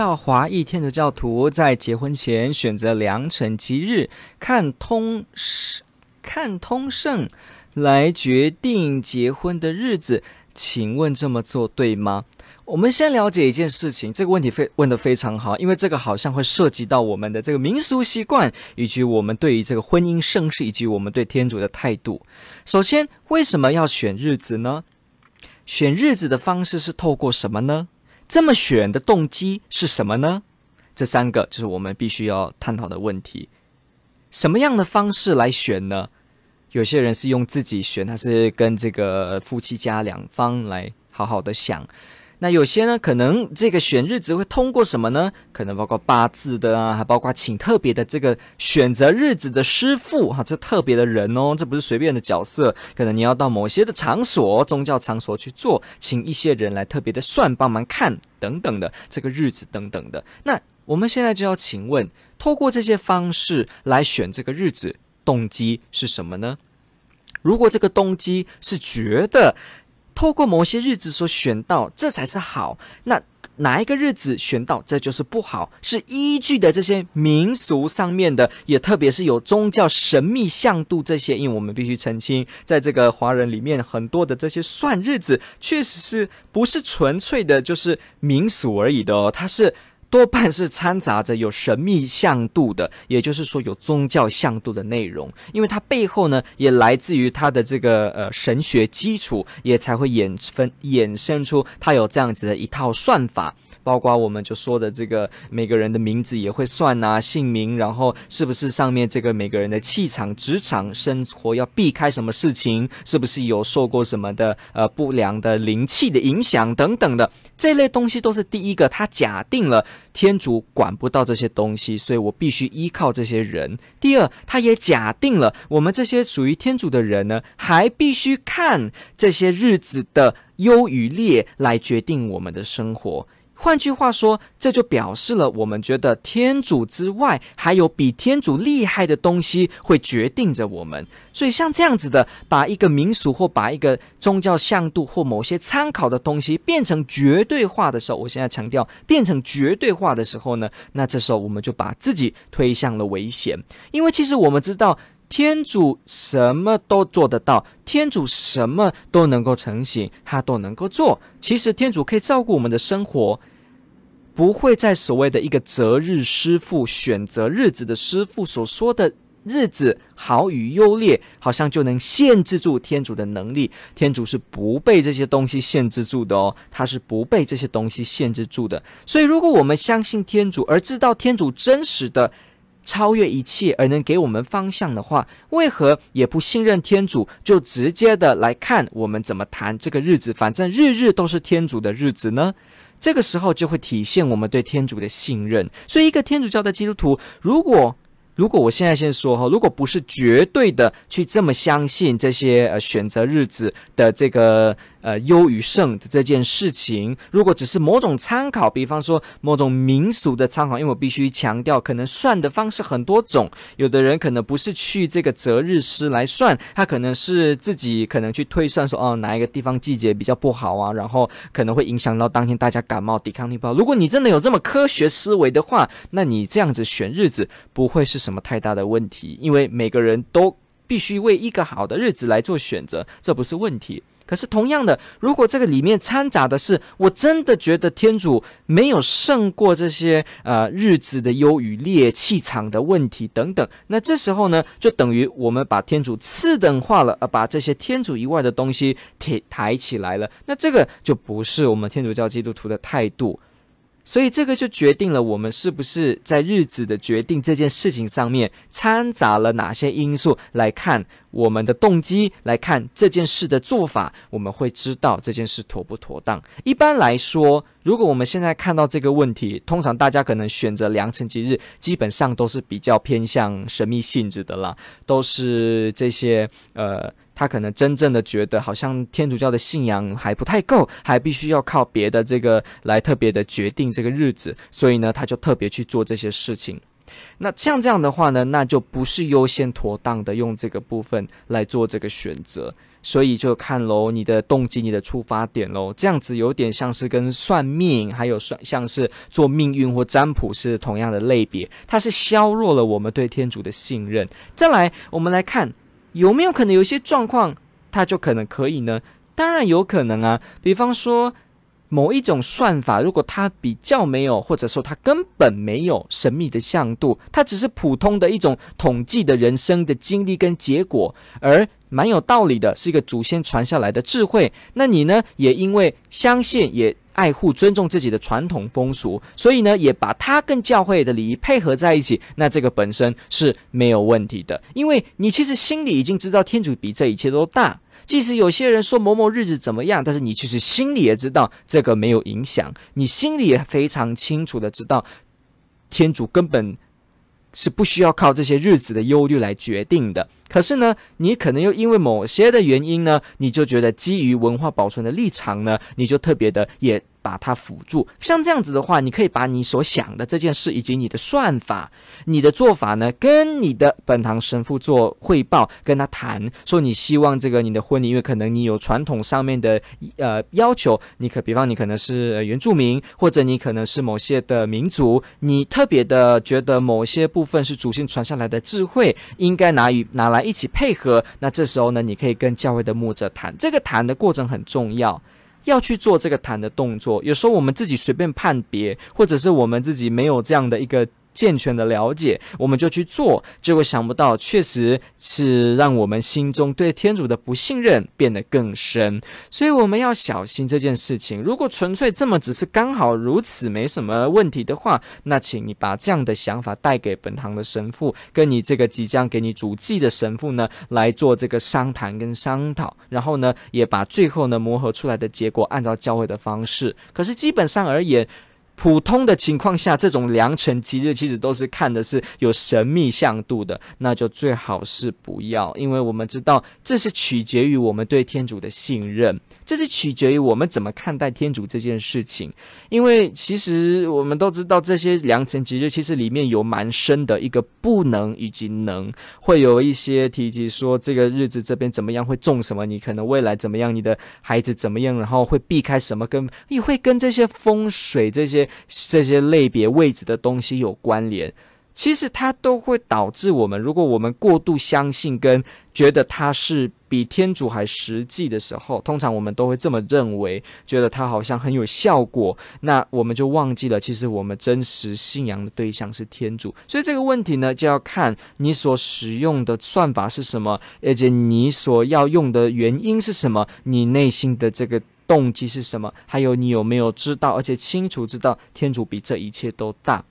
到华裔天主教徒在结婚前选择良辰吉日，看通看通胜来决定结婚的日子，请问这么做对吗？我们先了解一件事情，这个问题非问得非常好，因为这个好像会涉及到我们的这个民俗习惯，以及我们对于这个婚姻盛世，以及我们对天主的态度。首先，为什么要选日子呢？选日子的方式是透过什么呢？这么选的动机是什么呢？这三个就是我们必须要探讨的问题。什么样的方式来选呢？有些人是用自己选，他是跟这个夫妻家两方来好好的想。那有些呢，可能这个选日子会通过什么呢？可能包括八字的啊，还包括请特别的这个选择日子的师傅哈，这特别的人哦，这不是随便的角色。可能你要到某些的场所，宗教场所去做，请一些人来特别的算，帮忙看等等的这个日子等等的。那我们现在就要请问，透过这些方式来选这个日子，动机是什么呢？如果这个动机是觉得，透过某些日子所选到，这才是好。那哪一个日子选到，这就是不好，是依据的这些民俗上面的，也特别是有宗教神秘向度这些。因为我们必须澄清，在这个华人里面，很多的这些算日子，确实是不是纯粹的，就是民俗而已的哦，它是。多半是掺杂着有神秘向度的，也就是说有宗教向度的内容，因为它背后呢也来自于它的这个呃神学基础，也才会衍分衍生出它有这样子的一套算法。包括我们就说的这个每个人的名字也会算啊，姓名，然后是不是上面这个每个人的气场、职场、生活要避开什么事情，是不是有受过什么的呃不良的灵气的影响等等的这类东西，都是第一个，他假定了天主管不到这些东西，所以我必须依靠这些人。第二，他也假定了我们这些属于天主的人呢，还必须看这些日子的优与劣来决定我们的生活。换句话说，这就表示了我们觉得天主之外还有比天主厉害的东西会决定着我们。所以像这样子的，把一个民俗或把一个宗教向度或某些参考的东西变成绝对化的时候，我现在强调变成绝对化的时候呢，那这时候我们就把自己推向了危险。因为其实我们知道天主什么都做得到，天主什么都能够成行，他都能够做。其实天主可以照顾我们的生活。不会在所谓的一个择日师傅选择日子的师傅所说的日子好与优劣，好像就能限制住天主的能力。天主是不被这些东西限制住的哦，他是不被这些东西限制住的。所以，如果我们相信天主，而知道天主真实的超越一切，而能给我们方向的话，为何也不信任天主，就直接的来看我们怎么谈这个日子？反正日日都是天主的日子呢？这个时候就会体现我们对天主的信任。所以，一个天主教的基督徒，如果如果我现在先说哈，如果不是绝对的去这么相信这些呃选择日子的这个。呃，优与胜的这件事情，如果只是某种参考，比方说某种民俗的参考，因为我必须强调，可能算的方式很多种。有的人可能不是去这个择日师来算，他可能是自己可能去推算说，哦，哪一个地方季节比较不好啊，然后可能会影响到当天大家感冒抵抗力不好。如果你真的有这么科学思维的话，那你这样子选日子不会是什么太大的问题，因为每个人都必须为一个好的日子来做选择，这不是问题。可是同样的，如果这个里面掺杂的是，我真的觉得天主没有胜过这些呃日子的优与劣、气场的问题等等，那这时候呢，就等于我们把天主次等化了，而把这些天主以外的东西抬抬起来了。那这个就不是我们天主教基督徒的态度。所以这个就决定了我们是不是在日子的决定这件事情上面掺杂了哪些因素来看我们的动机，来看这件事的做法，我们会知道这件事妥不妥当。一般来说，如果我们现在看到这个问题，通常大家可能选择良辰吉日，基本上都是比较偏向神秘性质的啦，都是这些呃。他可能真正的觉得，好像天主教的信仰还不太够，还必须要靠别的这个来特别的决定这个日子，所以呢，他就特别去做这些事情。那像这样的话呢，那就不是优先妥当的用这个部分来做这个选择，所以就看喽，你的动机、你的出发点喽，这样子有点像是跟算命，还有算像是做命运或占卜是同样的类别，它是削弱了我们对天主的信任。再来，我们来看。有没有可能有一些状况，它就可能可以呢？当然有可能啊。比方说，某一种算法，如果它比较没有，或者说它根本没有神秘的向度，它只是普通的一种统计的人生的经历跟结果，而蛮有道理的，是一个祖先传下来的智慧。那你呢，也因为相信也。爱护、尊重自己的传统风俗，所以呢，也把它跟教会的礼仪配合在一起。那这个本身是没有问题的，因为你其实心里已经知道天主比这一切都大。即使有些人说某某日子怎么样，但是你其实心里也知道这个没有影响，你心里也非常清楚的知道，天主根本是不需要靠这些日子的忧虑来决定的。可是呢，你可能又因为某些的原因呢，你就觉得基于文化保存的立场呢，你就特别的也。把它辅助，像这样子的话，你可以把你所想的这件事，以及你的算法、你的做法呢，跟你的本堂神父做汇报，跟他谈，说你希望这个你的婚礼，因为可能你有传统上面的呃要求，你可比方你可能是原住民，或者你可能是某些的民族，你特别的觉得某些部分是祖先传下来的智慧，应该拿与拿来一起配合，那这时候呢，你可以跟教会的牧者谈，这个谈的过程很重要。要去做这个谈的动作，有时候我们自己随便判别，或者是我们自己没有这样的一个。健全的了解，我们就去做，结果想不到，确实是让我们心中对天主的不信任变得更深。所以我们要小心这件事情。如果纯粹这么只是刚好如此，没什么问题的话，那请你把这样的想法带给本堂的神父，跟你这个即将给你主祭的神父呢，来做这个商谈跟商讨，然后呢，也把最后呢磨合出来的结果按照教会的方式。可是基本上而言，普通的情况下，这种良辰吉日其实都是看的是有神秘向度的，那就最好是不要，因为我们知道这是取决于我们对天主的信任，这是取决于我们怎么看待天主这件事情。因为其实我们都知道，这些良辰吉日其实里面有蛮深的一个不能以及能，会有一些提及说这个日子这边怎么样会种什么，你可能未来怎么样，你的孩子怎么样，然后会避开什么，跟也会跟这些风水这些。这些类别位置的东西有关联，其实它都会导致我们，如果我们过度相信跟觉得它是比天主还实际的时候，通常我们都会这么认为，觉得它好像很有效果，那我们就忘记了，其实我们真实信仰的对象是天主。所以这个问题呢，就要看你所使用的算法是什么，而且你所要用的原因是什么，你内心的这个。动机是什么？还有你有没有知道，而且清楚知道天主比这一切都大？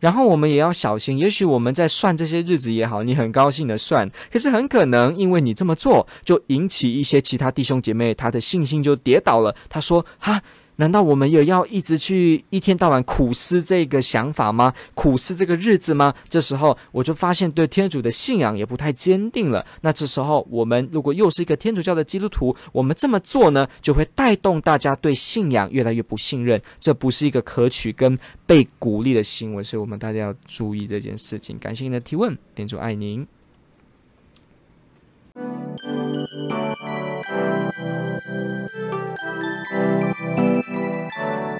然后我们也要小心，也许我们在算这些日子也好，你很高兴的算，可是很可能因为你这么做，就引起一些其他弟兄姐妹他的信心就跌倒了。他说：“哈。”难道我们也要一直去一天到晚苦思这个想法吗？苦思这个日子吗？这时候我就发现对天主的信仰也不太坚定了。那这时候我们如果又是一个天主教的基督徒，我们这么做呢，就会带动大家对信仰越来越不信任。这不是一个可取跟被鼓励的行为，所以我们大家要注意这件事情。感谢您的提问，天主爱您。